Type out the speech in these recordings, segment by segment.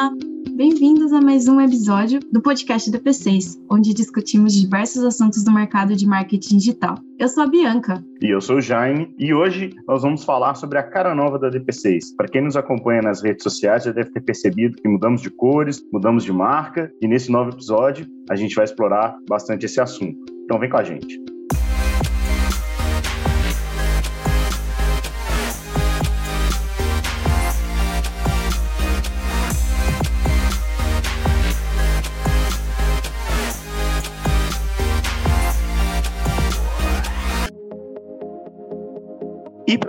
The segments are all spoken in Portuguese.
Olá, bem-vindos a mais um episódio do podcast da P6, onde discutimos diversos assuntos do mercado de marketing digital. Eu sou a Bianca. E eu sou o Jaime, e hoje nós vamos falar sobre a cara nova da DP6. Para quem nos acompanha nas redes sociais já deve ter percebido que mudamos de cores, mudamos de marca, e nesse novo episódio a gente vai explorar bastante esse assunto. Então vem com a gente.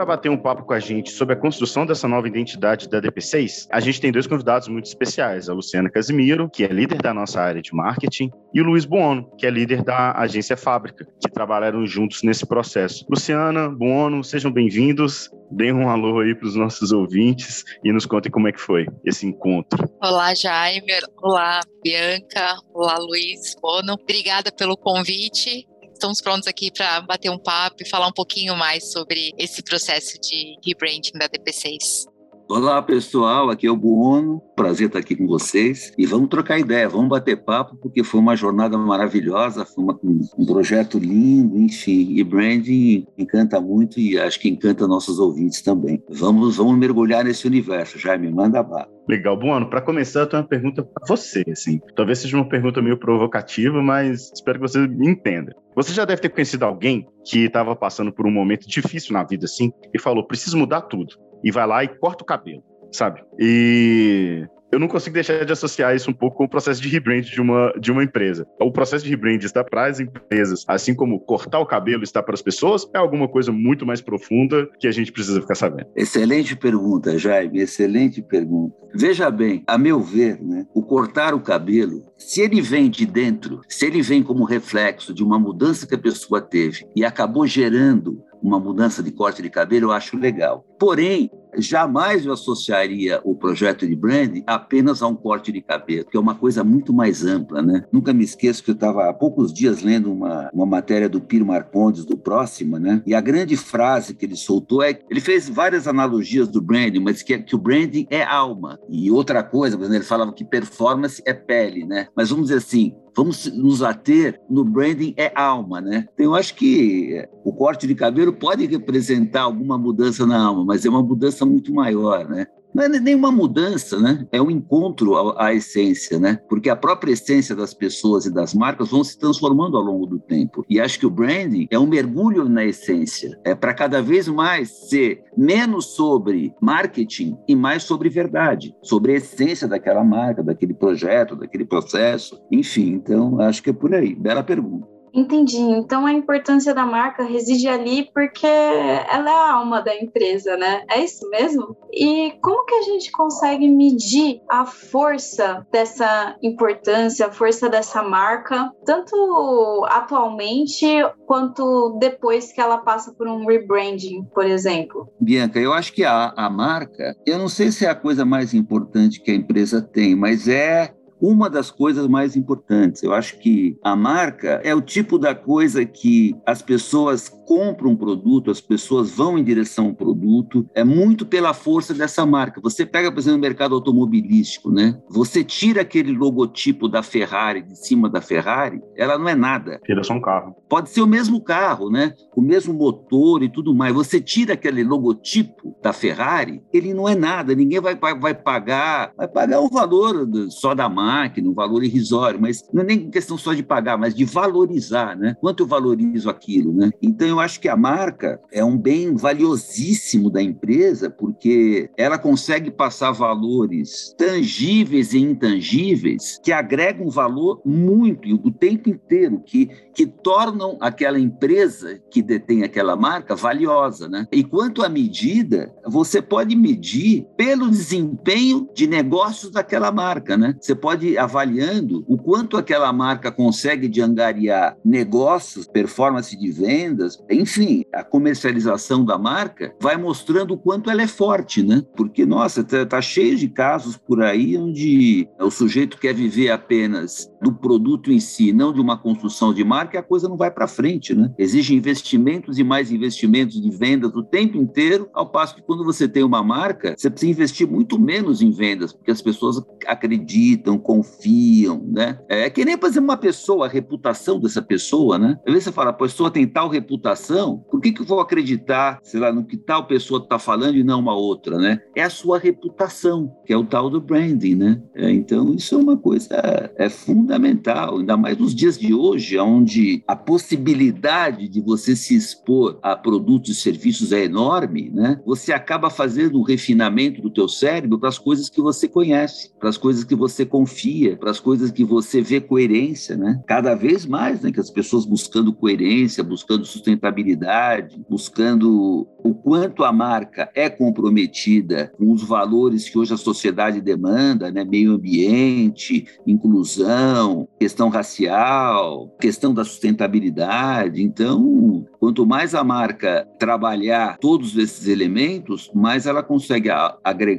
Para bater um papo com a gente sobre a construção dessa nova identidade da DP6, a gente tem dois convidados muito especiais: a Luciana Casimiro, que é líder da nossa área de marketing, e o Luiz Buono, que é líder da agência Fábrica, que trabalharam juntos nesse processo. Luciana, Buono, sejam bem-vindos. Deem um alô aí para os nossos ouvintes e nos contem como é que foi esse encontro. Olá, Jaime. Olá, Bianca. Olá, Luiz Buono. Obrigada pelo convite estamos prontos aqui para bater um papo e falar um pouquinho mais sobre esse processo de rebranding da DP6. Olá, pessoal. Aqui é o Buono. Prazer estar aqui com vocês. E vamos trocar ideia, vamos bater papo, porque foi uma jornada maravilhosa, foi uma, um projeto lindo, enfim. E branding encanta muito e acho que encanta nossos ouvintes também. Vamos, vamos mergulhar nesse universo. Jaime, manda bala. Legal, Buono. Para começar, eu tenho uma pergunta para você. Assim. Talvez seja uma pergunta meio provocativa, mas espero que você me entenda. Você já deve ter conhecido alguém que estava passando por um momento difícil na vida, assim, e falou: preciso mudar tudo e vai lá e corta o cabelo, sabe? E eu não consigo deixar de associar isso um pouco com o processo de rebrand de uma, de uma empresa. O processo de rebrand está para as empresas, assim como cortar o cabelo está para as pessoas, é alguma coisa muito mais profunda que a gente precisa ficar sabendo. Excelente pergunta, Jaime, excelente pergunta. Veja bem, a meu ver, né, o cortar o cabelo, se ele vem de dentro, se ele vem como reflexo de uma mudança que a pessoa teve e acabou gerando uma mudança de corte de cabelo, eu acho legal. Porém, jamais eu associaria o projeto de branding apenas a um corte de cabelo, que é uma coisa muito mais ampla, né? Nunca me esqueço que eu estava há poucos dias lendo uma, uma matéria do Piro Marcondes, do Próxima, né? E a grande frase que ele soltou é ele fez várias analogias do branding, mas que, que o branding é alma. E outra coisa, exemplo, ele falava que performance é pele, né? Mas vamos dizer assim, vamos nos ater no branding é alma, né? Então, eu acho que o corte de cabelo pode representar alguma mudança na alma, mas é uma mudança muito maior, né? não é nenhuma mudança, né? É um encontro à, à, essência, né? Porque a própria essência das pessoas e das marcas vão se transformando ao longo do tempo. E acho que o branding é um mergulho na essência. É para cada vez mais ser menos sobre marketing e mais sobre verdade, sobre a essência daquela marca, daquele projeto, daquele processo. Enfim, então acho que é por aí. Bela pergunta. Entendi. Então a importância da marca reside ali porque ela é a alma da empresa, né? É isso mesmo? E como que a gente consegue medir a força dessa importância, a força dessa marca, tanto atualmente quanto depois que ela passa por um rebranding, por exemplo? Bianca, eu acho que a, a marca, eu não sei se é a coisa mais importante que a empresa tem, mas é uma das coisas mais importantes. Eu acho que a marca é o tipo da coisa que as pessoas compram um produto, as pessoas vão em direção ao produto, é muito pela força dessa marca. Você pega, por exemplo, o mercado automobilístico, né? Você tira aquele logotipo da Ferrari de cima da Ferrari, ela não é nada. Tira só um carro. Pode ser o mesmo carro, né? O mesmo motor e tudo mais. Você tira aquele logotipo da Ferrari, ele não é nada. Ninguém vai, vai pagar, vai pagar o valor só da máquina, um valor irrisório, mas não é nem questão só de pagar, mas de valorizar, né? Quanto eu valorizo aquilo, né? Então eu acho que a marca é um bem valiosíssimo da empresa, porque ela consegue passar valores tangíveis e intangíveis que agregam valor muito o tempo inteiro, que, que tornam aquela empresa que detém aquela marca valiosa, né? E quanto à medida, você pode medir pelo desempenho de negócios daquela marca, né? Você pode pode avaliando o quanto aquela marca consegue de angariar negócios, performance de vendas, enfim, a comercialização da marca vai mostrando o quanto ela é forte, né? Porque, nossa, tá, tá cheio de casos por aí onde o sujeito quer viver apenas do produto em si, não de uma construção de marca, e a coisa não vai para frente, né? Exige investimentos e mais investimentos de vendas o tempo inteiro, ao passo que quando você tem uma marca, você precisa investir muito menos em vendas, porque as pessoas acreditam, confiam, né? É que nem, por exemplo, uma pessoa, a reputação dessa pessoa, né? Às vezes você fala, a pessoa tem tal reputação, por que, que eu vou acreditar, sei lá, no que tal pessoa está falando e não uma outra, né? É a sua reputação, que é o tal do branding, né? É, então, isso é uma coisa é fundamental, ainda mais nos dias de hoje, onde a possibilidade de você se expor a produtos e serviços é enorme, né? Você acaba fazendo um refinamento do teu cérebro para as coisas que você conhece, para as coisas que você confia, para as coisas que você vê coerência, né? Cada vez mais, né, que as pessoas buscando coerência, buscando sustentabilidade, buscando o quanto a marca é comprometida com os valores que hoje a sociedade demanda, né? Meio ambiente, inclusão, questão racial, questão da sustentabilidade. Então, quanto mais a marca trabalhar todos esses elementos, mais ela consegue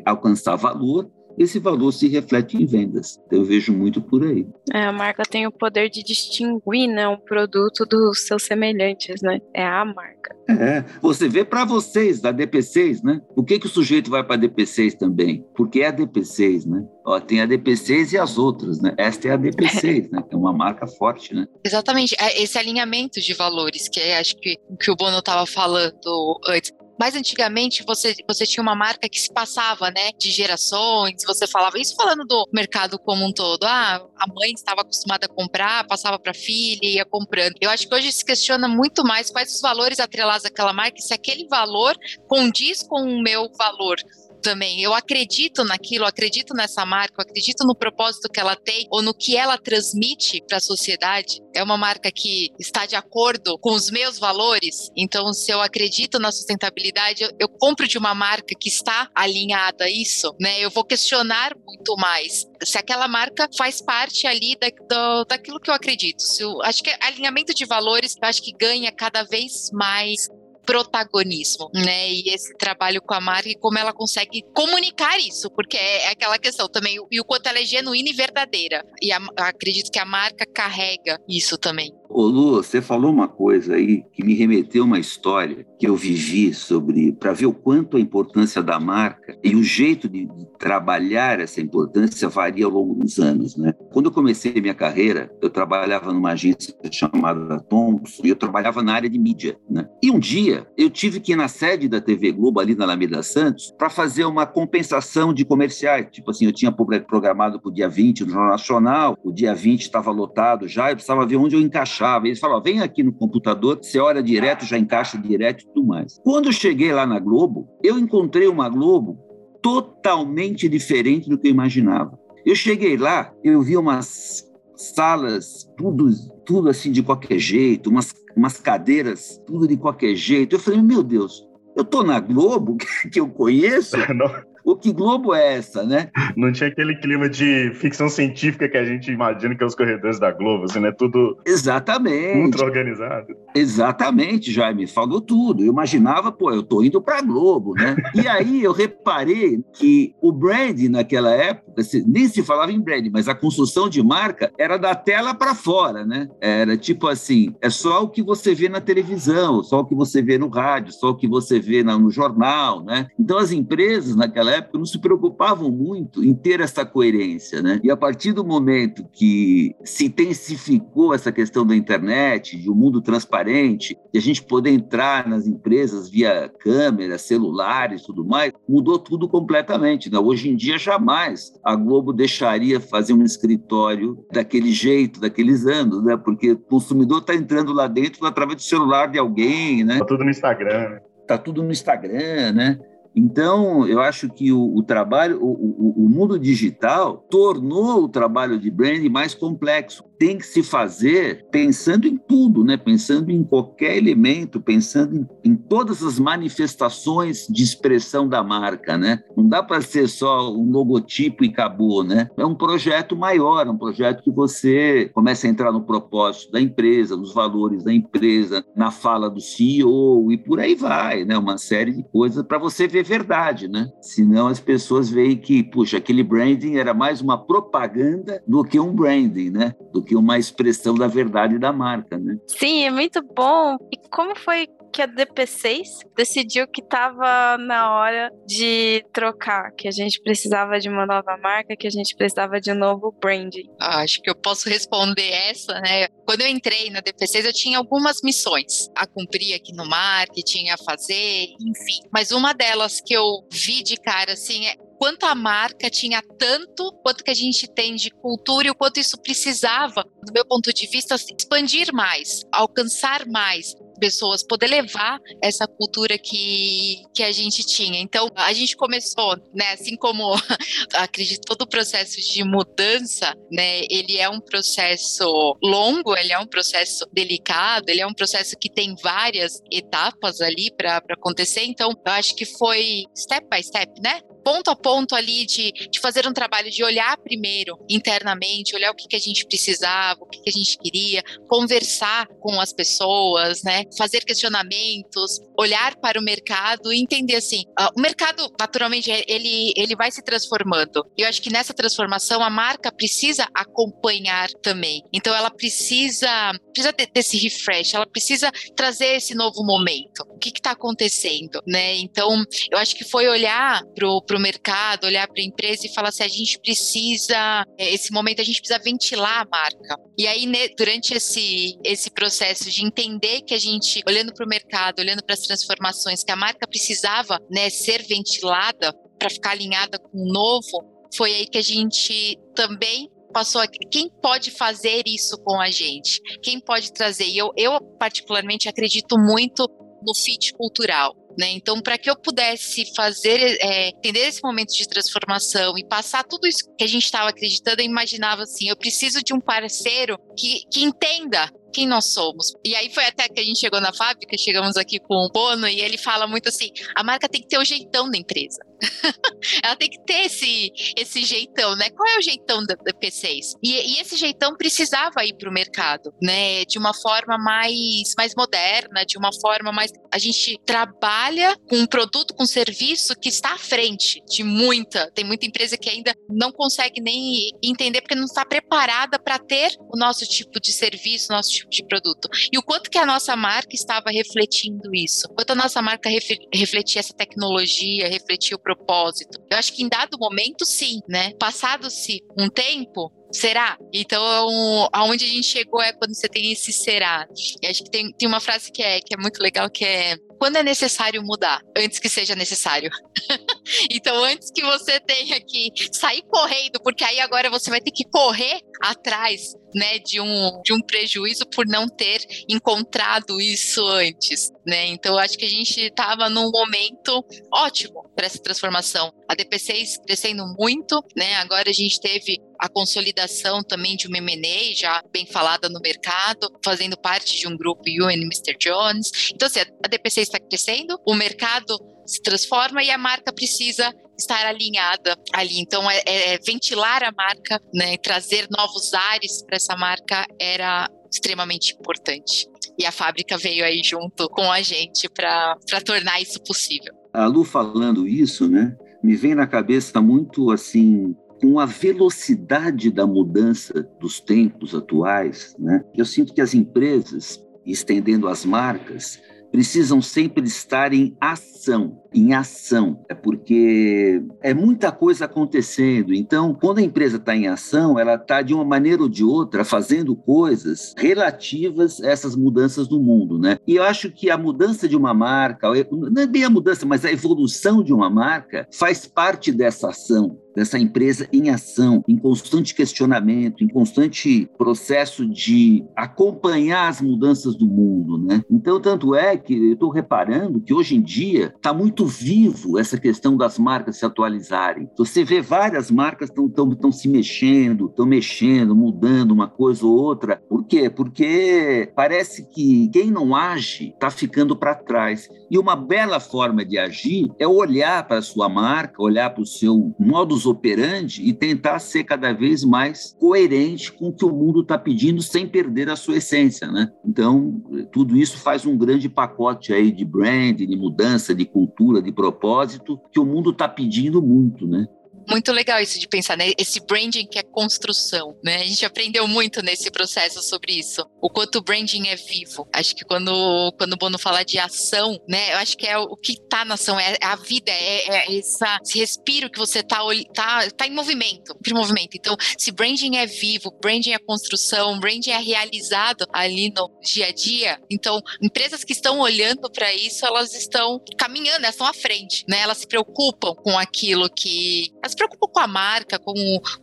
alcançar valor esse valor se reflete em vendas. Então, eu vejo muito por aí. É, a marca tem o poder de distinguir né, um produto dos seus semelhantes, né? É a marca. É, você vê para vocês da DP6, né? Por que, que o sujeito vai para a DP6 também? Porque é a DP6, né? Ó, tem a DP6 e as outras, né? Esta é a DP6, né? É uma marca forte, né? Exatamente. É esse alinhamento de valores, que é, acho que o que o Bono estava falando antes. Mas antigamente você, você tinha uma marca que se passava, né, de gerações, você falava isso falando do mercado como um todo. Ah, a mãe estava acostumada a comprar, passava para a filha e ia comprando. Eu acho que hoje se questiona muito mais quais os valores atrelados àquela marca, se aquele valor condiz com o meu valor também. Eu acredito naquilo, acredito nessa marca, acredito no propósito que ela tem ou no que ela transmite para a sociedade. É uma marca que está de acordo com os meus valores. Então, se eu acredito na sustentabilidade, eu, eu compro de uma marca que está alinhada a isso, né? Eu vou questionar muito mais se aquela marca faz parte ali da, do, daquilo que eu acredito. Se eu, acho que alinhamento de valores, eu acho que ganha cada vez mais protagonismo, né? E esse trabalho com a marca e como ela consegue comunicar isso, porque é, é aquela questão também, e o quanto ela é genuína e verdadeira. E a, acredito que a marca carrega isso também. Ô Lu, você falou uma coisa aí que me remeteu a uma história que eu vivi sobre, para ver o quanto a importância da marca e o jeito de, trabalhar essa importância varia ao longo dos anos, né? Quando eu comecei minha carreira, eu trabalhava numa agência chamada Thompson e eu trabalhava na área de mídia, né? E um dia eu tive que ir na sede da TV Globo, ali na Alameda Santos, para fazer uma compensação de comerciais. Tipo assim, eu tinha programado para o dia 20 no Jornal Nacional, o dia 20 estava lotado já, eu precisava ver onde eu encaixava Eles falavam, vem aqui no computador, você olha direto, já encaixa direto e tudo mais. Quando cheguei lá na Globo, eu encontrei uma Globo totalmente diferente do que eu imaginava. Eu cheguei lá, eu vi umas salas, tudo, tudo assim de qualquer jeito, umas, umas cadeiras, tudo de qualquer jeito. Eu falei, meu Deus, eu tô na Globo, que eu conheço, o que Globo é essa, né? Não tinha aquele clima de ficção científica que a gente imagina que é os corredores da Globo, assim, né? Tudo Exatamente. ultra organizado. Exatamente, Jaime, falou tudo. Eu imaginava, pô, eu tô indo pra Globo, né? e aí eu reparei que o brand naquela época, nem se falava em brand, mas a construção de marca era da tela para fora, né? Era tipo assim, é só o que você vê na televisão, só o que você vê no rádio, só o que você vê no jornal, né? Então as empresas naquela época não se preocupavam muito em ter essa coerência, né? E a partir do momento que se intensificou essa questão da internet, de um mundo transparente, de a gente poder entrar nas empresas via câmeras, celulares, tudo mais, mudou tudo completamente. Né? Hoje em dia jamais a Globo deixaria fazer um escritório daquele jeito, daqueles anos, né? Porque o consumidor está entrando lá dentro através do celular de alguém, né? Tá tudo no Instagram. Né? Tá tudo no Instagram, né? Então, eu acho que o, o trabalho, o, o, o, mundo digital tornou o trabalho de branding mais complexo tem que se fazer pensando em tudo, né? pensando em qualquer elemento, pensando em, em todas as manifestações de expressão da marca. Né? Não dá para ser só um logotipo e acabou. Né? É um projeto maior, é um projeto que você começa a entrar no propósito da empresa, nos valores da empresa, na fala do CEO e por aí vai, né? Uma série de coisas para você ver verdade, né? Senão as pessoas veem que, puxa, aquele branding era mais uma propaganda do que um branding, né? Do que uma expressão da verdade da marca, né? Sim, é muito bom. E como foi que a DP6 decidiu que estava na hora de trocar, que a gente precisava de uma nova marca, que a gente precisava de um novo branding? Ah, acho que eu posso responder essa, né? Quando eu entrei na DP6, eu tinha algumas missões a cumprir aqui no marketing, a fazer, enfim. Mas uma delas que eu vi de cara, assim, é quanto a marca tinha tanto, quanto que a gente tem de cultura e o quanto isso precisava, do meu ponto de vista, expandir mais, alcançar mais pessoas, poder levar essa cultura que, que a gente tinha. Então, a gente começou, né, assim como acredito todo o processo de mudança, né, ele é um processo longo, ele é um processo delicado, ele é um processo que tem várias etapas ali para acontecer. Então, eu acho que foi step by step, né? Ponto a ponto ali de, de fazer um trabalho de olhar primeiro internamente, olhar o que, que a gente precisava, o que, que a gente queria, conversar com as pessoas, né? Fazer questionamentos, olhar para o mercado e entender assim, uh, o mercado naturalmente ele, ele vai se transformando. Eu acho que nessa transformação a marca precisa acompanhar também. Então ela precisa precisa ter esse refresh, ela precisa trazer esse novo momento. O que está acontecendo, né? Então eu acho que foi olhar para o para o mercado, olhar para a empresa e falar assim: a gente precisa, é, esse momento, a gente precisa ventilar a marca. E aí, durante esse, esse processo de entender que a gente, olhando para o mercado, olhando para as transformações, que a marca precisava né, ser ventilada para ficar alinhada com o novo, foi aí que a gente também passou a, quem pode fazer isso com a gente? Quem pode trazer? E eu, eu particularmente acredito muito no fit cultural. Né? Então, para que eu pudesse fazer, é, entender esse momento de transformação e passar tudo isso que a gente estava acreditando, eu imaginava assim: eu preciso de um parceiro que, que entenda quem nós somos. E aí foi até que a gente chegou na fábrica, chegamos aqui com o Bono e ele fala muito assim: a marca tem que ter o jeitão da empresa. ela tem que ter esse, esse jeitão, né? Qual é o jeitão da, da P6? E, e, esse jeitão precisava ir para o mercado, né? De uma forma mais, mais moderna, de uma forma mais. A gente trabalha com um produto, com um serviço que está à frente de muita. Tem muita empresa que ainda não consegue nem entender porque não está preparada para ter o nosso tipo de serviço, nosso tipo de produto. E o quanto que a nossa marca estava refletindo isso. O quanto a nossa marca refletia essa tecnologia, refletia o propósito. Eu acho que em dado momento, sim, né? Passado-se um tempo, será? Então, aonde a gente chegou é quando você tem esse será. E acho que tem, tem uma frase que é, que é muito legal, que é quando é necessário mudar, antes que seja necessário. então, antes que você tenha que sair correndo, porque aí agora você vai ter que correr atrás né, de um, de um prejuízo por não ter encontrado isso antes, né? Então acho que a gente estava num momento ótimo para essa transformação. A DP6 crescendo muito, né? Agora a gente teve a consolidação também de uma M&A já bem falada no mercado, fazendo parte de um grupo UN Mr. Jones. Então assim, a DP6 está crescendo, o mercado se transforma e a marca precisa estar alinhada ali. Então, é, é, é ventilar a marca, né, trazer novos ares para essa marca era extremamente importante. E a fábrica veio aí junto com a gente para tornar isso possível. A Lu falando isso, né, me vem na cabeça muito assim com a velocidade da mudança dos tempos atuais, né? Eu sinto que as empresas, estendendo as marcas, precisam sempre estar em ação, em ação, é porque é muita coisa acontecendo. Então, quando a empresa está em ação, ela está de uma maneira ou de outra fazendo coisas relativas a essas mudanças no mundo, né? E eu acho que a mudança de uma marca, não é bem a mudança, mas a evolução de uma marca faz parte dessa ação dessa empresa em ação, em constante questionamento, em constante processo de acompanhar as mudanças do mundo, né? Então, tanto é que eu estou reparando que hoje em dia está muito vivo essa questão das marcas se atualizarem. Você vê várias marcas estão se mexendo, estão mexendo, mudando uma coisa ou outra. Por quê? Porque parece que quem não age está ficando para trás. E uma bela forma de agir é olhar para a sua marca, olhar para o seu modus operandi e tentar ser cada vez mais coerente com o que o mundo está pedindo sem perder a sua essência, né? Então, tudo isso faz um grande pacote aí de brand, de mudança, de cultura, de propósito, que o mundo está pedindo muito, né? Muito legal isso de pensar, né? Esse branding que é construção, né? A gente aprendeu muito nesse processo sobre isso. O quanto o branding é vivo. Acho que quando, quando o Bono fala de ação, né? Eu acho que é o que tá na ação, é, a vida, é, é essa, esse respiro que você tá, tá, tá em movimento, em movimento. Então, se branding é vivo, branding é construção, branding é realizado ali no dia a dia, então, empresas que estão olhando para isso, elas estão caminhando, elas estão à frente, né? Elas se preocupam com aquilo que se preocupa com a marca, com,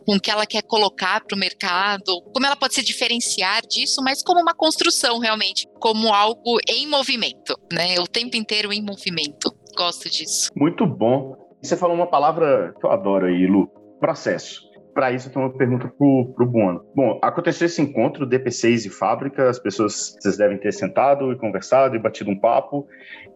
com o que ela quer colocar para o mercado, como ela pode se diferenciar disso, mas como uma construção realmente, como algo em movimento, né? O tempo inteiro em movimento. Gosto disso. Muito bom. Você falou uma palavra que eu adoro aí, Lu: processo. Para isso, eu tenho uma pergunta para o Buono. Bom, aconteceu esse encontro DP6 e fábrica, as pessoas, vocês devem ter sentado e conversado e batido um papo.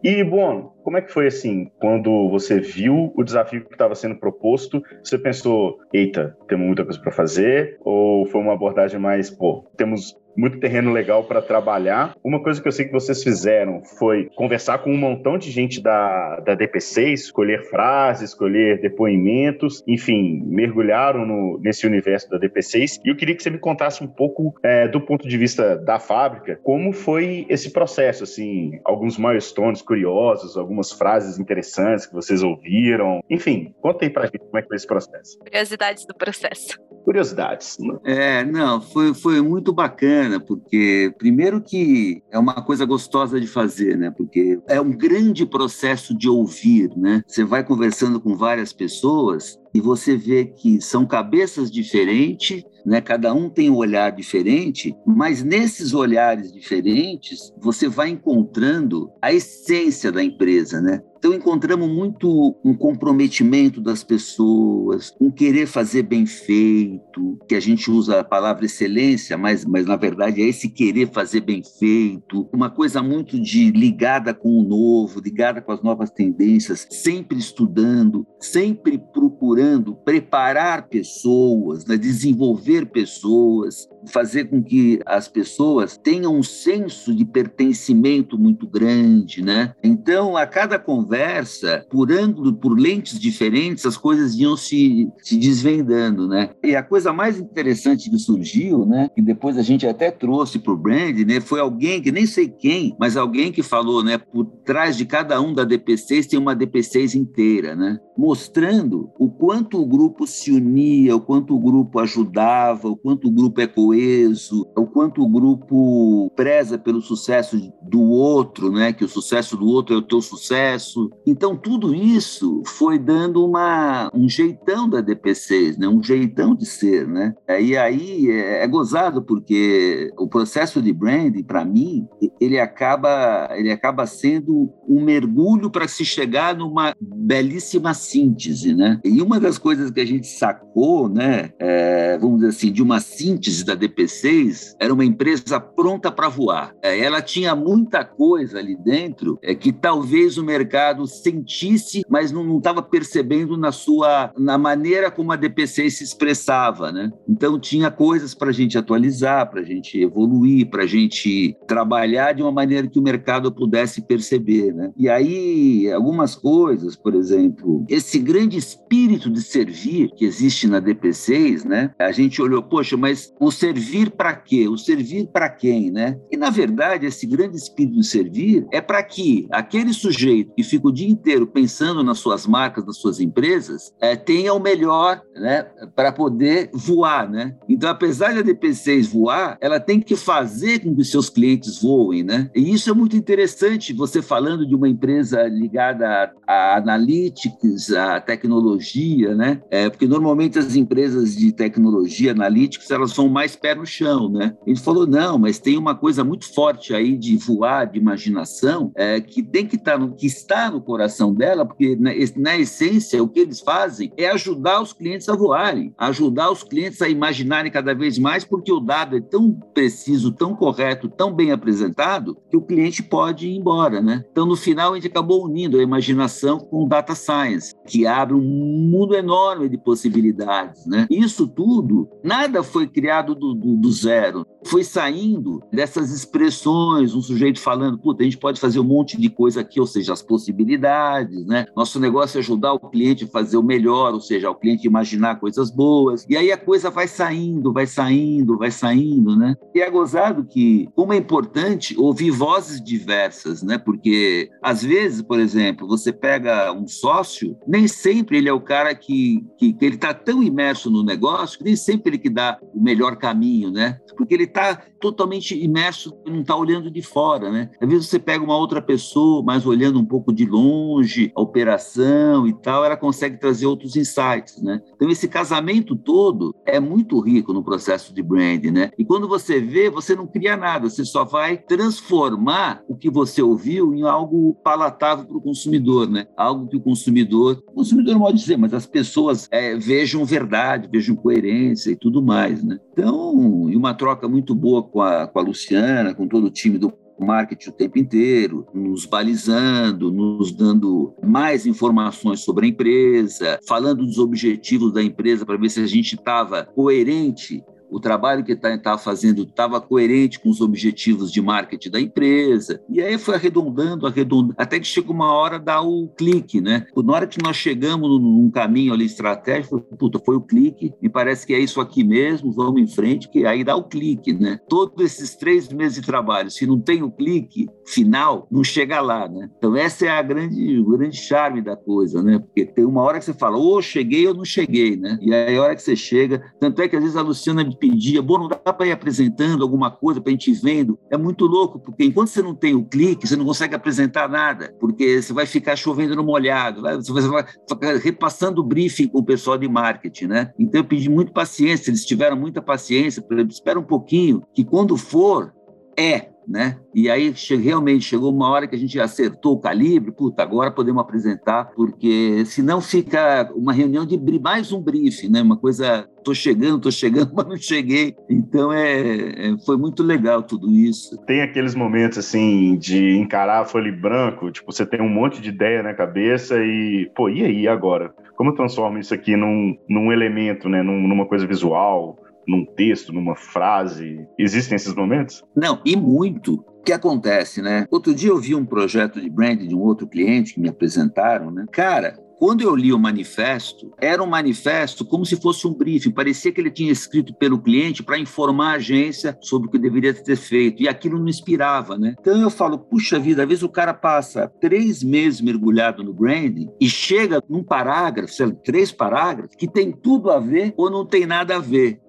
E, Buono, como é que foi assim, quando você viu o desafio que estava sendo proposto, você pensou, eita, temos muita coisa para fazer? Ou foi uma abordagem mais, pô, temos muito terreno legal para trabalhar. Uma coisa que eu sei que vocês fizeram foi conversar com um montão de gente da, da DPC, escolher frases, escolher depoimentos, enfim, mergulharam no, nesse universo da DP6. E eu queria que você me contasse um pouco é, do ponto de vista da fábrica, como foi esse processo, assim, alguns milestones curiosos, algumas frases interessantes que vocês ouviram. Enfim, conta aí pra gente como é que foi esse processo. Curiosidades do processo. Curiosidades. Né? É, não, foi, foi muito bacana bacana, porque primeiro que é uma coisa gostosa de fazer, né? Porque é um grande processo de ouvir, né? Você vai conversando com várias pessoas e você vê que são cabeças diferentes, né? Cada um tem um olhar diferente, mas nesses olhares diferentes você vai encontrando a essência da empresa, né? Então encontramos muito um comprometimento das pessoas, um querer fazer bem feito, que a gente usa a palavra excelência, mas, mas na verdade é esse querer fazer bem feito, uma coisa muito de ligada com o novo, ligada com as novas tendências, sempre estudando, sempre procurando preparar pessoas, né, desenvolver pessoas, fazer com que as pessoas tenham um senso de pertencimento muito grande, né? Então, a cada conversa, por ângulo, por lentes diferentes, as coisas iam se, se desvendando, né? E a coisa mais interessante que surgiu, né, que depois a gente até trouxe para o brand, né, foi alguém que nem sei quem, mas alguém que falou, né, por trás de cada um da DP6 tem uma DP6 inteira, né? Mostrando o quanto o grupo se unia, o quanto o grupo ajudava, o quanto o grupo é coeso coeso, o quanto o grupo preza pelo sucesso do outro, né? Que o sucesso do outro é o teu sucesso. Então tudo isso foi dando uma um jeitão da DP6, né? Um jeitão de ser, né? E aí é, é gozado porque o processo de branding para mim ele acaba ele acaba sendo um mergulho para se chegar numa belíssima síntese, né? E uma das coisas que a gente sacou, né? É, vamos dizer assim, de uma síntese da DP6 era uma empresa pronta para voar. É, ela tinha muita coisa ali dentro é, que talvez o mercado sentisse, mas não estava percebendo na sua na maneira como a DP6 se expressava, né? Então tinha coisas para a gente atualizar, para a gente evoluir, para a gente trabalhar de uma maneira que o mercado pudesse perceber, né? E aí algumas coisas, por exemplo, esse grande espírito de servir que existe na DP6, né? A gente olhou, poxa, mas o servir para quê? O servir para quem, né? E na verdade, esse grande espírito de servir é para que aquele sujeito que fica o dia inteiro pensando nas suas marcas, nas suas empresas, é, tenha o melhor, né, para poder voar, né? Então, apesar da DP6 voar, ela tem que fazer com que seus clientes voem, né? E isso é muito interessante, você falando de uma empresa ligada a, a analytics, a tecnologia, né? É, porque normalmente as empresas de tecnologia, analytics, elas vão mais pé no chão, né? Ele falou, não, mas tem uma coisa muito forte aí de voar, de imaginação, é, que tem que estar tá no, que está no coração dela, porque na, na essência o que eles fazem é ajudar os clientes a voarem, ajudar os clientes a imaginarem cada vez mais, porque o dado é tão preciso, tão correto, tão bem apresentado, que o cliente pode ir embora, né? Então, no final, a gente acabou unindo a imaginação com data science, que abre um mundo enorme de possibilidades, né? Isso tudo, nada foi criado do, do, do zero foi saindo dessas expressões, um sujeito falando, puta, a gente pode fazer um monte de coisa aqui, ou seja, as possibilidades, né? Nosso negócio é ajudar o cliente a fazer o melhor, ou seja, o cliente imaginar coisas boas. E aí a coisa vai saindo, vai saindo, vai saindo, né? E é gozado que, como é importante ouvir vozes diversas, né? Porque, às vezes, por exemplo, você pega um sócio, nem sempre ele é o cara que, que, que ele está tão imerso no negócio que nem sempre ele que dá o melhor caminho, né? Porque ele está totalmente imerso, não está olhando de fora, né? Às vezes você pega uma outra pessoa, mas olhando um pouco de longe, a operação e tal, ela consegue trazer outros insights, né? Então esse casamento todo é muito rico no processo de branding, né? E quando você vê, você não cria nada, você só vai transformar o que você ouviu em algo palatável para o consumidor, né? Algo que o consumidor, o consumidor não pode dizer, mas as pessoas é, vejam verdade, vejam coerência e tudo mais, né? Então, e uma troca muito boa com a, com a Luciana, com todo o time do marketing o tempo inteiro, nos balizando, nos dando mais informações sobre a empresa, falando dos objetivos da empresa para ver se a gente estava coerente o trabalho que estava tá, fazendo estava coerente com os objetivos de marketing da empresa. E aí foi arredondando, arredondando, até que chega uma hora dá o clique, né? Na hora que nós chegamos num caminho ali estratégico, puta, foi o clique, me parece que é isso aqui mesmo, vamos em frente, que aí dá o clique, né? Todos esses três meses de trabalho, se não tem o clique final, não chega lá, né? Então essa é a grande, o grande charme da coisa, né? Porque tem uma hora que você fala, ou oh, cheguei ou não cheguei, né? E aí a hora que você chega, tanto é que às vezes a Luciana me pedia, bom, não dá para ir apresentando alguma coisa para a gente ir vendo. É muito louco, porque enquanto você não tem o clique, você não consegue apresentar nada, porque você vai ficar chovendo no molhado, você vai ficar repassando o briefing com o pessoal de marketing, né? Então eu pedi muito paciência, eles tiveram muita paciência, espera um pouquinho, que quando for, é, né? E aí realmente chegou uma hora que a gente acertou o calibre, puta, agora podemos apresentar, porque senão fica uma reunião de mais um briefing, né? Uma coisa, tô chegando, tô chegando, mas não cheguei. Então é, é, foi muito legal tudo isso. Tem aqueles momentos assim de encarar a folha branco, tipo, você tem um monte de ideia na cabeça e, pô, e aí agora? Como eu transformo isso aqui num, num elemento, né? Num, numa coisa visual? Num texto, numa frase? Existem esses momentos? Não, e muito. O que acontece, né? Outro dia eu vi um projeto de branding de um outro cliente que me apresentaram, né? Cara, quando eu li o manifesto, era um manifesto como se fosse um briefing, parecia que ele tinha escrito pelo cliente para informar a agência sobre o que deveria ter feito, e aquilo não inspirava, né? Então eu falo, puxa vida, às vezes o cara passa três meses mergulhado no branding e chega num parágrafo, sei lá, três parágrafos, que tem tudo a ver ou não tem nada a ver.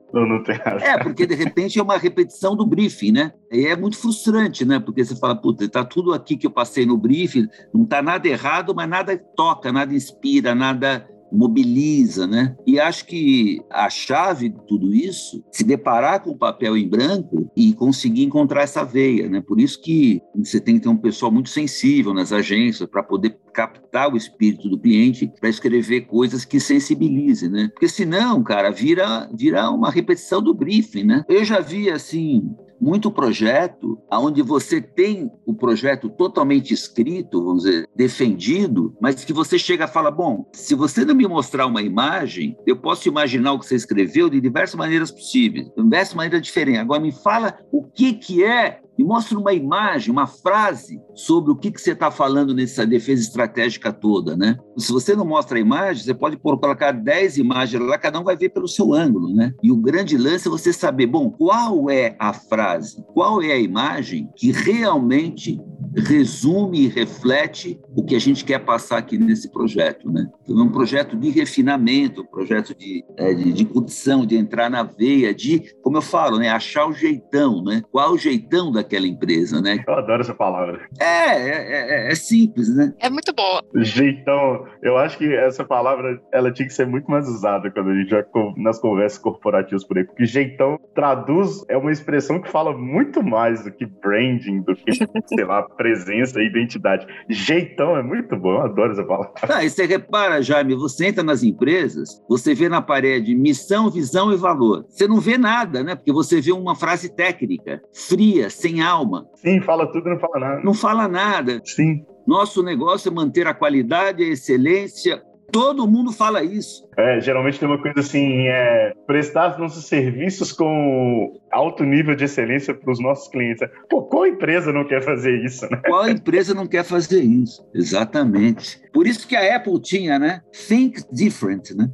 É, porque de repente é uma repetição do briefing, né? E é muito frustrante, né? Porque você fala, puta, tá tudo aqui que eu passei no briefing, não tá nada errado, mas nada toca, nada inspira, nada mobiliza, né? E acho que a chave de tudo isso, se deparar com o papel em branco e conseguir encontrar essa veia, né? Por isso que você tem que ter um pessoal muito sensível nas agências para poder captar o espírito do cliente para escrever coisas que sensibilizem, né? Porque senão, cara, vira vira uma repetição do briefing, né? Eu já vi assim muito projeto onde você tem o projeto totalmente escrito, vamos dizer, defendido, mas que você chega e fala, bom, se você não me mostrar uma imagem, eu posso imaginar o que você escreveu de diversas maneiras possíveis, de diversas maneiras diferentes. Agora me fala o que, que é Me mostra uma imagem, uma frase sobre o que, que você está falando nessa defesa estratégica toda, né? Se você não mostra a imagem, você pode colocar 10 imagens lá, cada um vai ver pelo seu ângulo, né? E o grande lance é você saber, bom, qual é a frase, qual é a imagem que realmente resume e reflete o que a gente quer passar aqui nesse projeto. Né? Então, é um projeto de refinamento, um projeto de, é, de, de curtição, de entrar na veia, de, como eu falo, né, achar o jeitão, né? qual o jeitão daquela empresa. Né? Eu adoro essa palavra. É, é, é, é simples, né? É muito boa. Jeitão, eu acho que essa palavra ela tinha que ser muito mais usada quando a gente já nas conversas corporativas por aí, porque jeitão traduz, é uma expressão que fala muito mais do que branding, do que, sei lá, presença e identidade. Jeitão é muito bom, eu adoro essa palavra. Ah, e você repara, Jaime, você entra nas empresas, você vê na parede missão, visão e valor. Você não vê nada, né? Porque você vê uma frase técnica, fria, sem alma. Sim, fala tudo e não fala nada. Não fala nada. Sim. Nosso negócio é manter a qualidade, a excelência, Todo mundo fala isso. É, geralmente tem uma coisa assim, é, prestar nossos serviços com alto nível de excelência para os nossos clientes. Pô, qual empresa não quer fazer isso, né? Qual empresa não quer fazer isso? Exatamente. Por isso que a Apple tinha, né? Think different, né?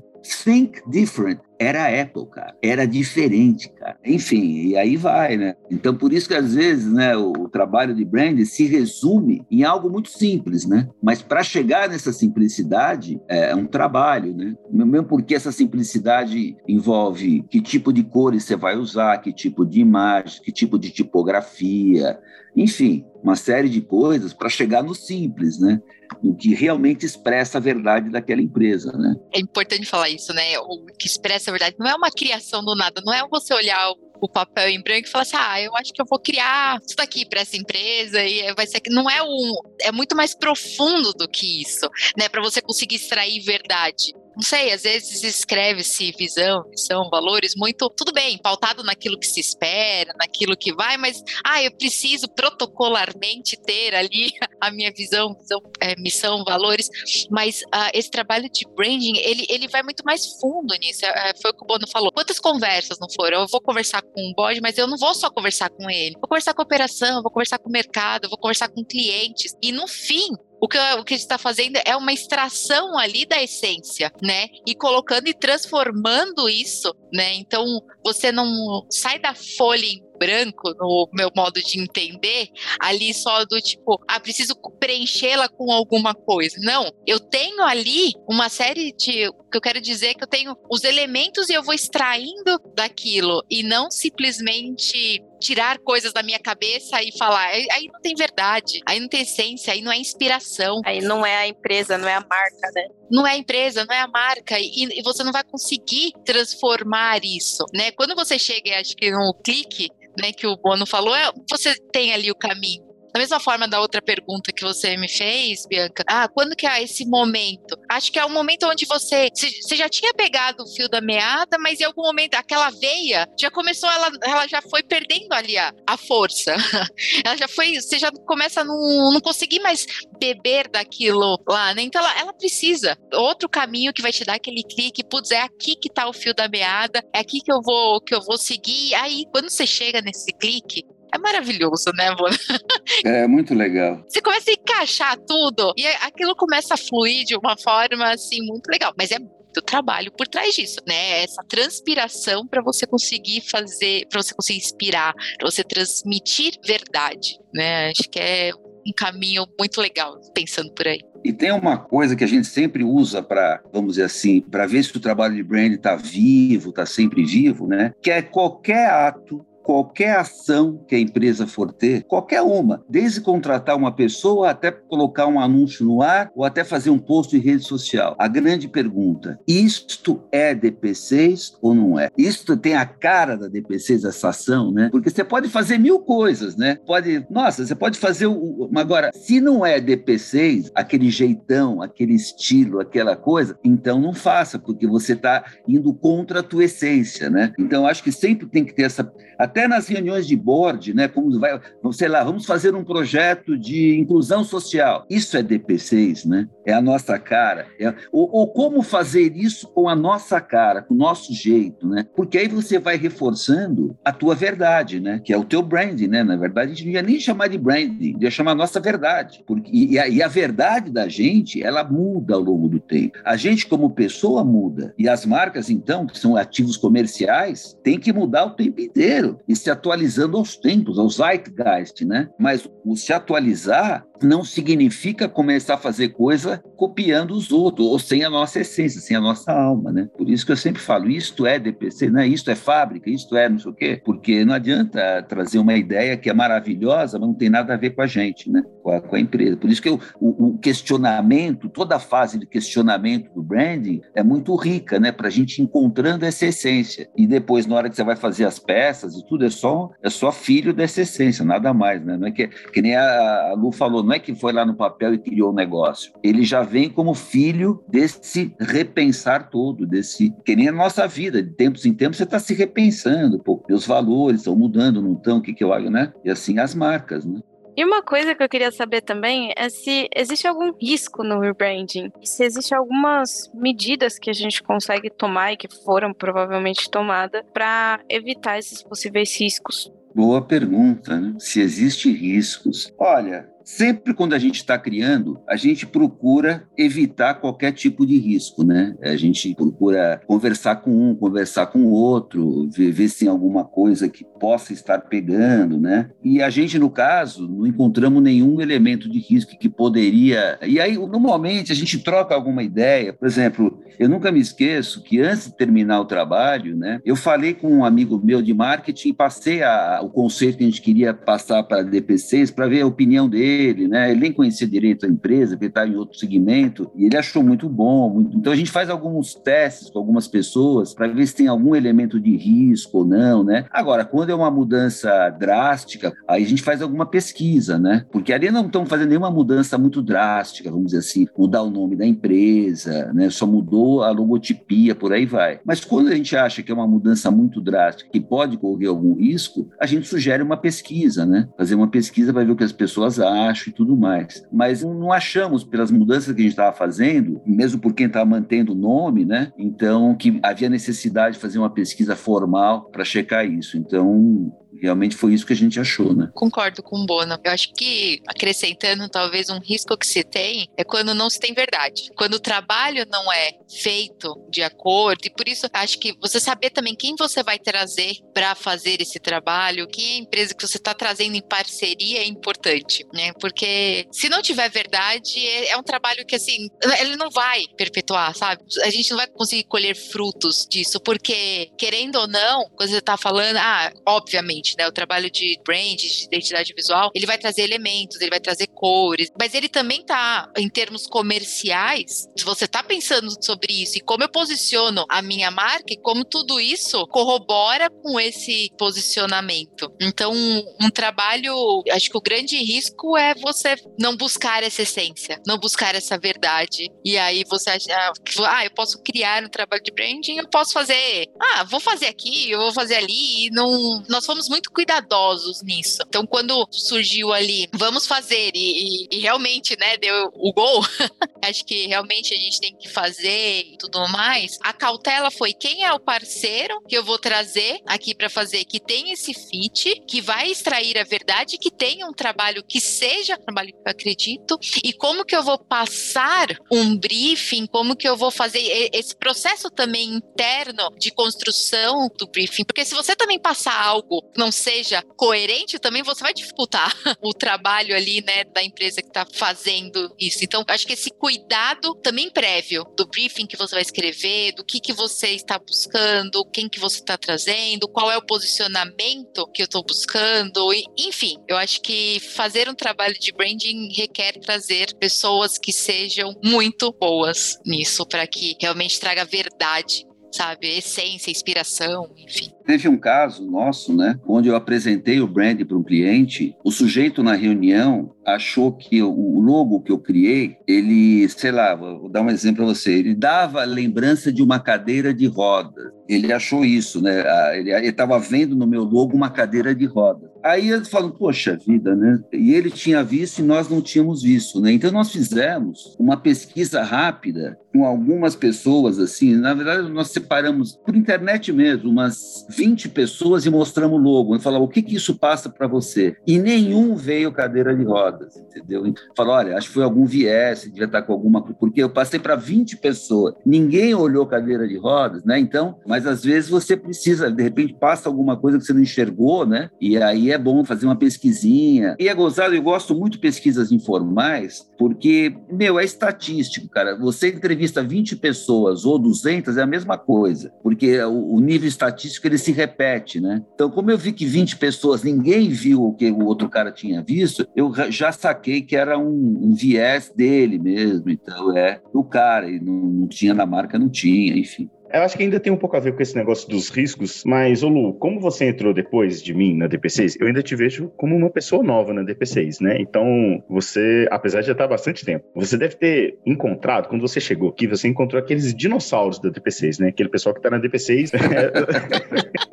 Think different. Era a Apple, cara. Era diferente, cara. Enfim, e aí vai, né? Então, por isso que às vezes, né, o, o trabalho de brand se resume em algo muito simples, né? Mas para chegar nessa simplicidade é, é um trabalho, né? Mesmo porque essa simplicidade envolve que tipo de cores você vai usar, que tipo de imagem, que tipo de tipografia, enfim, uma série de coisas para chegar no simples, né? O que realmente expressa a verdade daquela empresa, né? É importante falar isso, né? O que expressa a verdade não é uma criação do nada, não é você olhar o papel em branco e falar assim: ah, eu acho que eu vou criar isso daqui para essa empresa e vai ser que não é um, é muito mais profundo do que isso, né? Para você conseguir extrair verdade não sei, às vezes escreve-se visão, missão, valores, muito, tudo bem, pautado naquilo que se espera, naquilo que vai, mas, ah, eu preciso protocolarmente ter ali a minha visão, visão é, missão, valores, mas uh, esse trabalho de branding, ele, ele vai muito mais fundo nisso, é, foi o que o Bono falou. Quantas conversas não foram? Eu vou conversar com o bode, mas eu não vou só conversar com ele, vou conversar com a operação, vou conversar com o mercado, vou conversar com clientes, e no fim, o que, o que a gente está fazendo é uma extração ali da essência, né? E colocando e transformando isso, né? Então, você não sai da folha em branco, no meu modo de entender, ali só do tipo, ah, preciso preenchê-la com alguma coisa. Não, eu tenho ali uma série de. Que eu quero dizer é que eu tenho os elementos e eu vou extraindo daquilo e não simplesmente tirar coisas da minha cabeça e falar. Aí não tem verdade, aí não tem essência, aí não é inspiração. Aí não é a empresa, não é a marca, né? Não é a empresa, não é a marca, e, e você não vai conseguir transformar isso, né? Quando você chega, acho que no clique, né, que o Bono falou, é, você tem ali o caminho. Da mesma forma da outra pergunta que você me fez, Bianca, ah, quando que é esse momento? Acho que é o momento onde você, você já tinha pegado o fio da meada, mas em algum momento aquela veia já começou, ela, ela já foi perdendo ali a, a força. ela já foi, você já começa a não, não conseguir mais beber daquilo lá, né? Então ela, ela precisa. Outro caminho que vai te dar aquele clique, putz, é aqui que tá o fio da meada, é aqui que eu vou que eu vou seguir. Aí, quando você chega nesse clique, é maravilhoso, né, Bona? É muito legal. Você começa a encaixar tudo e aquilo começa a fluir de uma forma assim muito legal. Mas é muito trabalho por trás disso, né? Essa transpiração para você conseguir fazer, para você conseguir inspirar, para você transmitir verdade, né? Acho que é um caminho muito legal pensando por aí. E tem uma coisa que a gente sempre usa para, vamos dizer assim, para ver se o trabalho de brand está vivo, está sempre vivo, né? Que é qualquer ato qualquer ação que a empresa for ter, qualquer uma, desde contratar uma pessoa até colocar um anúncio no ar ou até fazer um post em rede social. A grande pergunta: isto é DP6 ou não é? Isto tem a cara da DP6 essa ação, né? Porque você pode fazer mil coisas, né? Pode, nossa, você pode fazer o agora, se não é DP6, aquele jeitão, aquele estilo, aquela coisa, então não faça, porque você está indo contra a tua essência, né? Então acho que sempre tem que ter essa Até nas reuniões de board, né? Como vai, sei lá, vamos fazer um projeto de inclusão social. Isso é DP6, né? É a nossa cara. É, ou, ou como fazer isso com a nossa cara, com o nosso jeito, né? Porque aí você vai reforçando a tua verdade, né? Que é o teu branding, né? Na verdade, a gente não ia nem chamar de branding, ia chamar a nossa verdade. Porque, e, a, e a verdade da gente, ela muda ao longo do tempo. A gente, como pessoa, muda. E as marcas, então, que são ativos comerciais, têm que mudar o tempo inteiro e se atualizando aos tempos, aos zeitgeist, né? Mas o se atualizar não significa começar a fazer coisa copiando os outros, ou sem a nossa essência, sem a nossa alma, né? Por isso que eu sempre falo, isto é DPC, né? isto é fábrica, isto é não sei o quê, porque não adianta trazer uma ideia que é maravilhosa, mas não tem nada a ver com a gente, né? Com a, com a empresa. Por isso que eu, o, o, questionamento, toda a fase de questionamento do branding é muito rica, né? Para a gente encontrando essa essência. E depois, na hora que você vai fazer as peças e tudo, é só, é só filho dessa essência, nada mais, né? Não é que, que nem a, a Lu falou, não é que foi lá no papel e criou o um negócio. Ele já vem como filho desse repensar todo, desse. Que nem a nossa vida, de tempos em tempos você está se repensando, pô, meus valores estão mudando, não estão, o que, que eu hago, né? E assim as marcas, né? E uma coisa que eu queria saber também é se existe algum risco no rebranding. Se existe algumas medidas que a gente consegue tomar e que foram provavelmente tomadas para evitar esses possíveis riscos. Boa pergunta, né? Se existe riscos. Olha, Sempre quando a gente está criando, a gente procura evitar qualquer tipo de risco, né? A gente procura conversar com um, conversar com o outro, ver, ver se tem alguma coisa que possa estar pegando, né? E a gente, no caso, não encontramos nenhum elemento de risco que poderia. E aí, normalmente, a gente troca alguma ideia. Por exemplo, eu nunca me esqueço que antes de terminar o trabalho, né, eu falei com um amigo meu de marketing e passei a, o conceito que a gente queria passar para a DP6 para ver a opinião dele dele, né? Ele nem conhecia direito a empresa, porque está em outro segmento, e ele achou muito bom. Muito... Então a gente faz alguns testes com algumas pessoas para ver se tem algum elemento de risco ou não, né? Agora, quando é uma mudança drástica, aí a gente faz alguma pesquisa, né? Porque ali não estão fazendo nenhuma mudança muito drástica, vamos dizer assim, mudar o nome da empresa, né? Só mudou a logotipia, por aí vai. Mas quando a gente acha que é uma mudança muito drástica, que pode correr algum risco, a gente sugere uma pesquisa, né? Fazer uma pesquisa para ver o que as pessoas acham baixo e tudo mais. Mas não achamos, pelas mudanças que a gente estava fazendo, mesmo por quem estava mantendo o nome, né? Então, que havia necessidade de fazer uma pesquisa formal para checar isso. Então, realmente foi isso que a gente achou, né? Concordo com o Bono. Eu acho que, acrescentando, talvez um risco que se tem é quando não se tem verdade. Quando o trabalho não é feito de acordo, e por isso acho que você saber também quem você vai trazer para fazer esse trabalho, quem é a empresa que você está trazendo em parceria é importante, né? Porque se não tiver verdade, é, é um trabalho que, assim, ele não vai perpetuar, sabe? A gente não vai conseguir colher frutos disso, porque, querendo ou não, quando você está falando, ah, obviamente, né? O trabalho de brand, de identidade visual, ele vai trazer elementos, ele vai trazer cores, mas ele também tá, em termos comerciais, se você tá pensando sobre isso e como eu posiciono a minha marca e como tudo isso corrobora com esse posicionamento. Então, um trabalho, acho que o grande risco é você não buscar essa essência, não buscar essa verdade. E aí você acha, ah, eu posso criar um trabalho de branding, eu posso fazer, ah, vou fazer aqui, eu vou fazer ali, não, nós fomos muito cuidadosos nisso. Então, quando surgiu ali, vamos fazer, e, e, e realmente, né, deu o gol, acho que realmente a gente tem que fazer e tudo mais. A cautela foi quem é o parceiro que eu vou trazer aqui para fazer, que tem esse fit, que vai extrair a verdade, que tenha um trabalho que seja trabalho que eu acredito, e como que eu vou passar um briefing, como que eu vou fazer esse processo também interno de construção do briefing, porque se você também passar algo não seja coerente, também você vai dificultar o trabalho ali, né, da empresa que está fazendo isso. Então, acho que esse cuidado também prévio do briefing que você vai escrever, do que que você está buscando, quem que você está trazendo, qual é o posicionamento que eu estou buscando, e, enfim, eu acho que fazer um trabalho de branding requer trazer pessoas que sejam muito boas nisso para que realmente traga verdade sabe? Essência, inspiração, enfim. Teve um caso nosso, né, onde eu apresentei o brand para um cliente, o sujeito na reunião achou que o logo que eu criei, ele, sei lá, vou dar um exemplo para você, ele dava lembrança de uma cadeira de rodas. Ele achou isso, né? Ele estava vendo no meu logo uma cadeira de roda. Aí eles falam, poxa vida, né? E ele tinha visto e nós não tínhamos visto, né? Então nós fizemos uma pesquisa rápida com algumas pessoas, assim. Na verdade, nós separamos por internet mesmo, umas 20 pessoas e mostramos o logo. E falava, o que, que isso passa para você? E nenhum veio cadeira de rodas, entendeu? Falou, olha, acho que foi algum viés, devia estar com alguma. Porque eu passei para 20 pessoas, ninguém olhou cadeira de rodas, né? Então, mas às vezes você precisa, de repente passa alguma coisa que você não enxergou, né? E aí é bom fazer uma pesquisinha. E é gozado, eu gosto muito de pesquisas informais, porque, meu, é estatístico, cara. Você entrevista 20 pessoas ou 200 é a mesma coisa, porque o, nível estatístico ele se repete, né? Então, como eu vi que 20 pessoas, ninguém viu o que o outro cara tinha visto, eu já saquei que era um, um viés dele mesmo. Então, é o cara, e não, não tinha na marca, não tinha, enfim. Eu acho que ainda tem um pouco a ver com esse negócio dos riscos, mas, ô Lu, como você entrou depois de mim na DP6, eu ainda te vejo como uma pessoa nova na DP6, né? Então, você, apesar de já estar há bastante tempo, você deve ter encontrado, quando você chegou aqui, você encontrou aqueles dinossauros da DP6, né? Aquele pessoal que está na DP6,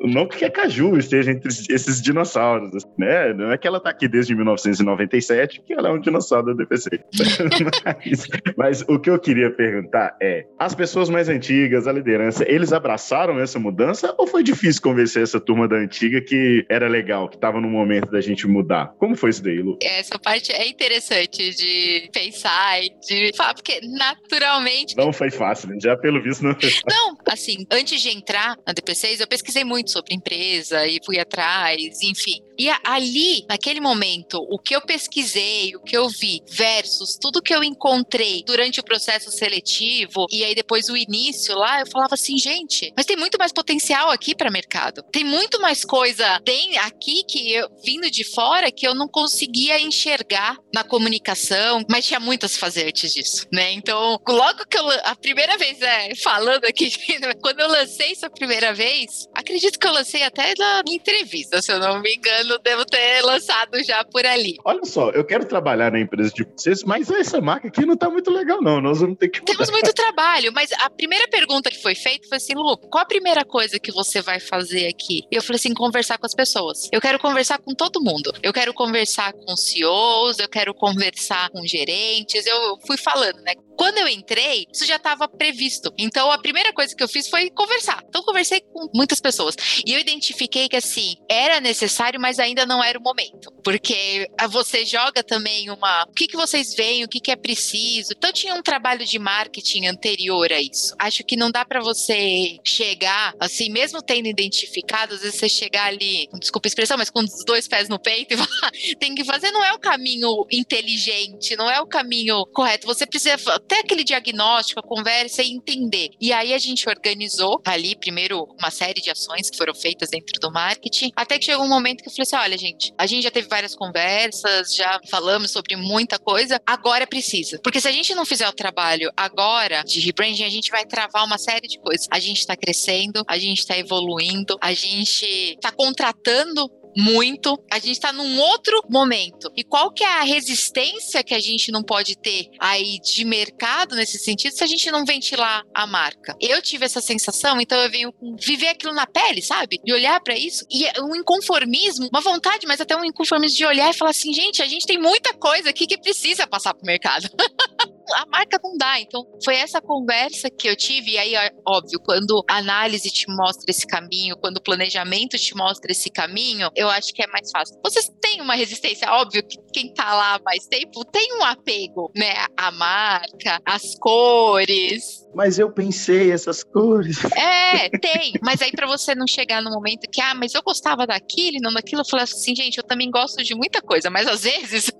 não porque a Caju esteja entre esses dinossauros, né? Não é que ela está aqui desde 1997, que ela é um dinossauro da DP6. mas, mas o que eu queria perguntar é, as pessoas mais antigas, a liderança, mudança, eles abraçaram essa mudança ou foi difícil convencer essa turma da antiga que era legal, que estava no momento da gente mudar? Como foi isso daí, Lu? Essa parte é interessante de pensar e de falar, porque naturalmente. Não foi fácil, né? já pelo visto não foi fácil. Não, assim, antes de entrar na DP6, eu pesquisei muito sobre empresa e fui atrás, enfim. E ali, naquele momento, o que eu pesquisei, o que eu vi, versus tudo que eu encontrei durante o processo seletivo, e aí depois o início lá, eu falava assim, gente, mas tem muito mais potencial aqui para mercado. Tem muito mais coisa tem aqui que eu vindo de fora que eu não conseguia enxergar na comunicação, mas tinha muito a se fazer antes disso, né? Então, logo que eu a primeira vez é falando aqui, quando eu lancei isso a primeira vez, acredito que eu lancei até na minha entrevista, se eu não me engano, devo ter lançado já por ali. Olha só, eu quero trabalhar na empresa de vocês, mas essa marca aqui não tá muito legal, não. Nós vamos ter que. Mudar. Temos muito trabalho, mas a primeira pergunta que foi feita foi assim: Lu, qual a primeira coisa que você vai fazer aqui? E eu falei assim: conversar com as pessoas. Eu quero conversar com todo mundo. Eu quero conversar com CEOs, eu quero conversar com gerentes. Eu fui falando, né? Quando eu entrei, isso já estava previsto. Então, a primeira coisa que eu fiz foi conversar. Então, conversei com muitas pessoas. E eu identifiquei que, assim, era necessário, mas ainda não era o momento. Porque você joga também uma. O que, que vocês veem, o que, que é preciso. Então, tinha um trabalho de marketing anterior a isso. Acho que não dá para você chegar, assim, mesmo tendo identificado, às vezes você chegar ali, desculpa a expressão, mas com os dois pés no peito e falar, tem que fazer, não é o caminho inteligente, não é o caminho correto. Você precisa ter aquele diagnóstico, a conversa e entender. E aí a gente organizou ali, primeiro, uma série de ações que foram feitas dentro do marketing, até que chegou um momento que eu falei assim: olha, gente, a gente já teve várias conversas, já falamos sobre muita coisa, agora precisa. Porque se a gente não fizer o trabalho agora de rebranding, a gente vai travar uma série de coisas. A gente está crescendo, a gente está evoluindo, a gente está contratando muito. A gente está num outro momento. E qual que é a resistência que a gente não pode ter aí de mercado nesse sentido se a gente não ventilar a marca? Eu tive essa sensação, então eu venho viver aquilo na pele, sabe? De olhar para isso e é um inconformismo, uma vontade, mas até um inconformismo de olhar e falar assim, gente, a gente tem muita coisa aqui que precisa passar pro mercado. a marca não dá. Então, foi essa conversa que eu tive. E aí, óbvio, quando a análise te mostra esse caminho, quando o planejamento te mostra esse caminho, eu acho que é mais fácil. Vocês têm uma resistência, óbvio que quem tá lá há mais tempo tem um apego, né? A marca, as cores. Mas eu pensei essas cores. É, tem. Mas aí para você não chegar no momento que, ah, mas eu gostava daquilo e não daquilo, eu falei assim, gente, eu também gosto de muita coisa, mas às vezes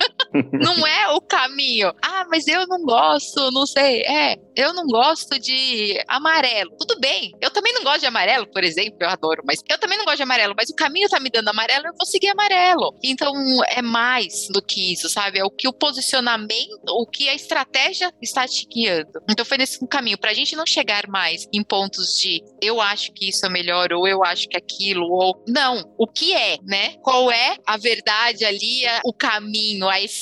não é o caminho. Ah, mas eu não gosto, não sei. É, eu não gosto de amarelo. Tudo bem. Eu também não gosto de amarelo, por exemplo, eu adoro, mas eu também não gosto de amarelo, mas o caminho tá me dando amarelo, eu vou seguir amarelo. Então é mais do que isso, sabe? É o que o posicionamento, o que a estratégia está te guiando. Então foi nesse caminho para a gente não chegar mais em pontos de eu acho que isso é melhor ou eu acho que aquilo ou não, o que é, né? Qual é a verdade ali, o caminho, a essência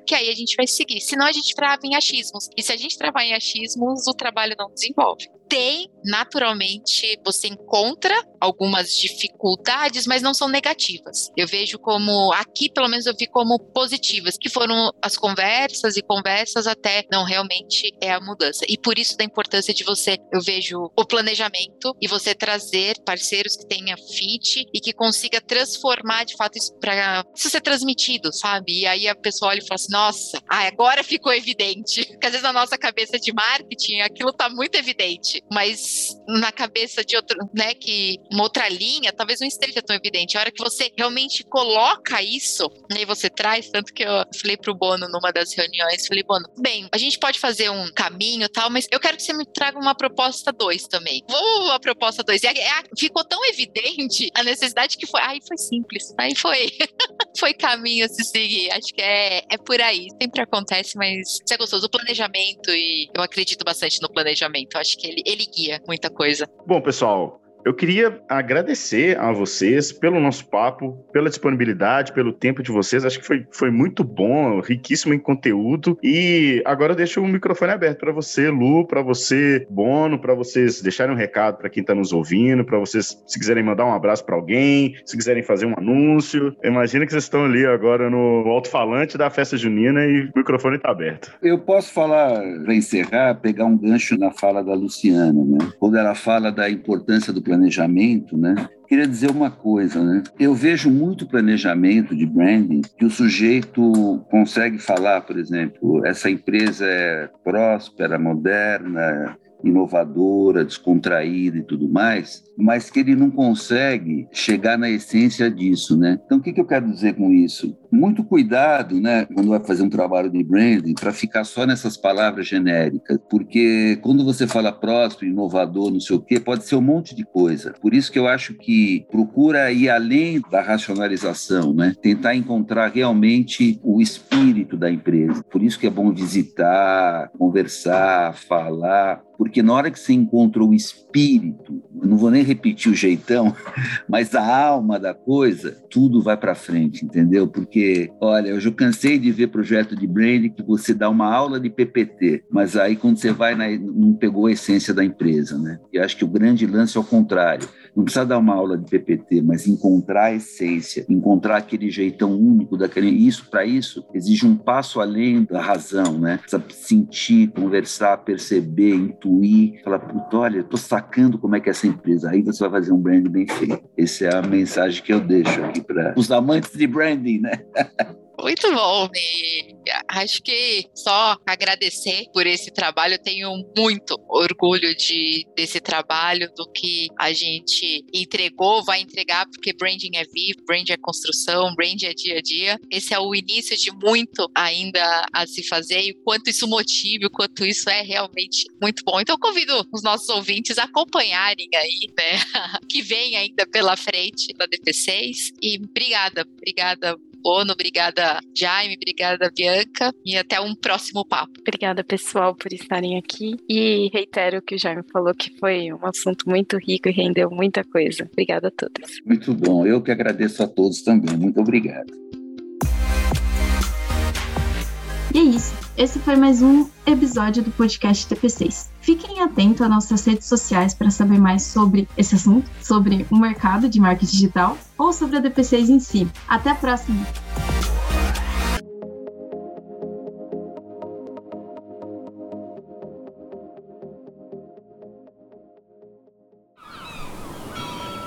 que aí a gente vai seguir. Senão a gente trava em achismos. E se a gente travar em achismos, o trabalho não desenvolve. Tem naturalmente você encontra algumas dificuldades, mas não são negativas. Eu vejo como aqui, pelo menos eu vi como positivas, que foram as conversas e conversas até não realmente é a mudança. E por isso da importância de você, eu vejo o planejamento e você trazer parceiros que tenha fit e que consiga transformar de fato isso para isso ser transmitido, sabe? E aí a pessoa olha e fala assim: "Nossa, agora ficou evidente". Porque às vezes na nossa cabeça de marketing aquilo tá muito evidente, mas na cabeça de outro, né, que uma outra linha, talvez não esteja tão evidente. A hora que você realmente coloca isso, né, e você traz, tanto que eu falei pro Bono numa das reuniões, falei, Bono, bem, a gente pode fazer um caminho tal, mas eu quero que você me traga uma proposta 2 também. Vou a proposta 2. E a, a, ficou tão evidente a necessidade que foi, aí foi simples, aí foi, foi caminho a se seguir. Acho que é, é por aí. Sempre acontece, mas isso é gostoso. O planejamento, e eu acredito bastante no planejamento. Acho que ele, ele guia muita coisa. Bom, pessoal, eu queria agradecer a vocês pelo nosso papo, pela disponibilidade, pelo tempo de vocês. Acho que foi, foi muito bom, riquíssimo em conteúdo. E agora eu deixo o microfone aberto para você, Lu, para você, Bono, para vocês deixarem um recado para quem está nos ouvindo, para vocês, se quiserem mandar um abraço para alguém, se quiserem fazer um anúncio. Imagina que vocês estão ali agora no alto-falante da festa junina e o microfone está aberto. Eu posso falar, para encerrar, pegar um gancho na fala da Luciana, né? Quando ela fala da importância do planejamento planejamento, né? Queria dizer uma coisa, né? Eu vejo muito planejamento de branding que o sujeito consegue falar, por exemplo, essa empresa é próspera, moderna, inovadora, descontraída e tudo mais, mas que ele não consegue chegar na essência disso, né? Então, o que, que eu quero dizer com isso? Muito cuidado, né, quando vai fazer um trabalho de branding, para ficar só nessas palavras genéricas, porque quando você fala próspero, inovador, não sei o quê, pode ser um monte de coisa. Por isso que eu acho que procura ir além da racionalização, né? Tentar encontrar realmente o espírito da empresa. Por isso que é bom visitar, conversar, falar, porque na hora que você encontra o espírito, não vou nem repetir o jeitão, mas a alma da coisa, tudo vai para frente, entendeu? Porque, olha, eu já cansei de ver projeto de branding que você dá uma aula de PPT, mas aí quando você vai, não pegou a essência da empresa, né? E acho que o grande lance é o contrário. Não precisa dar uma aula de PPT, mas encontrar a essência, encontrar aquele jeitão único daquele. Isso, para isso, exige um passo além da razão, né? Precisa sentir, conversar, perceber, intuir, falar, puta, olha, eu tô sacando como é que é essa empresa. Aí você vai fazer um brand bem feito. Essa é a mensagem que eu deixo aqui para os amantes de branding, né? Muito bom. E acho que só agradecer por esse trabalho. Eu tenho muito orgulho de, desse trabalho, do que a gente entregou, vai entregar, porque branding é vivo, branding é construção, branding é dia a dia. Esse é o início de muito ainda a se fazer e o quanto isso motiva, o quanto isso é realmente muito bom. Então, convido os nossos ouvintes a acompanharem aí, né, que vem ainda pela frente da DP6. E obrigada, obrigada Bono, obrigada Jaime, obrigada Bianca e até um próximo papo. Obrigada pessoal por estarem aqui e reitero o que o Jaime falou que foi um assunto muito rico e rendeu muita coisa. Obrigada a todos. Muito bom, eu que agradeço a todos também. Muito obrigado. E é isso. Esse foi mais um episódio do podcast TP6. Fiquem atentos às nossas redes sociais para saber mais sobre esse assunto, sobre o mercado de marketing digital ou sobre a DP6 em si. Até a próxima!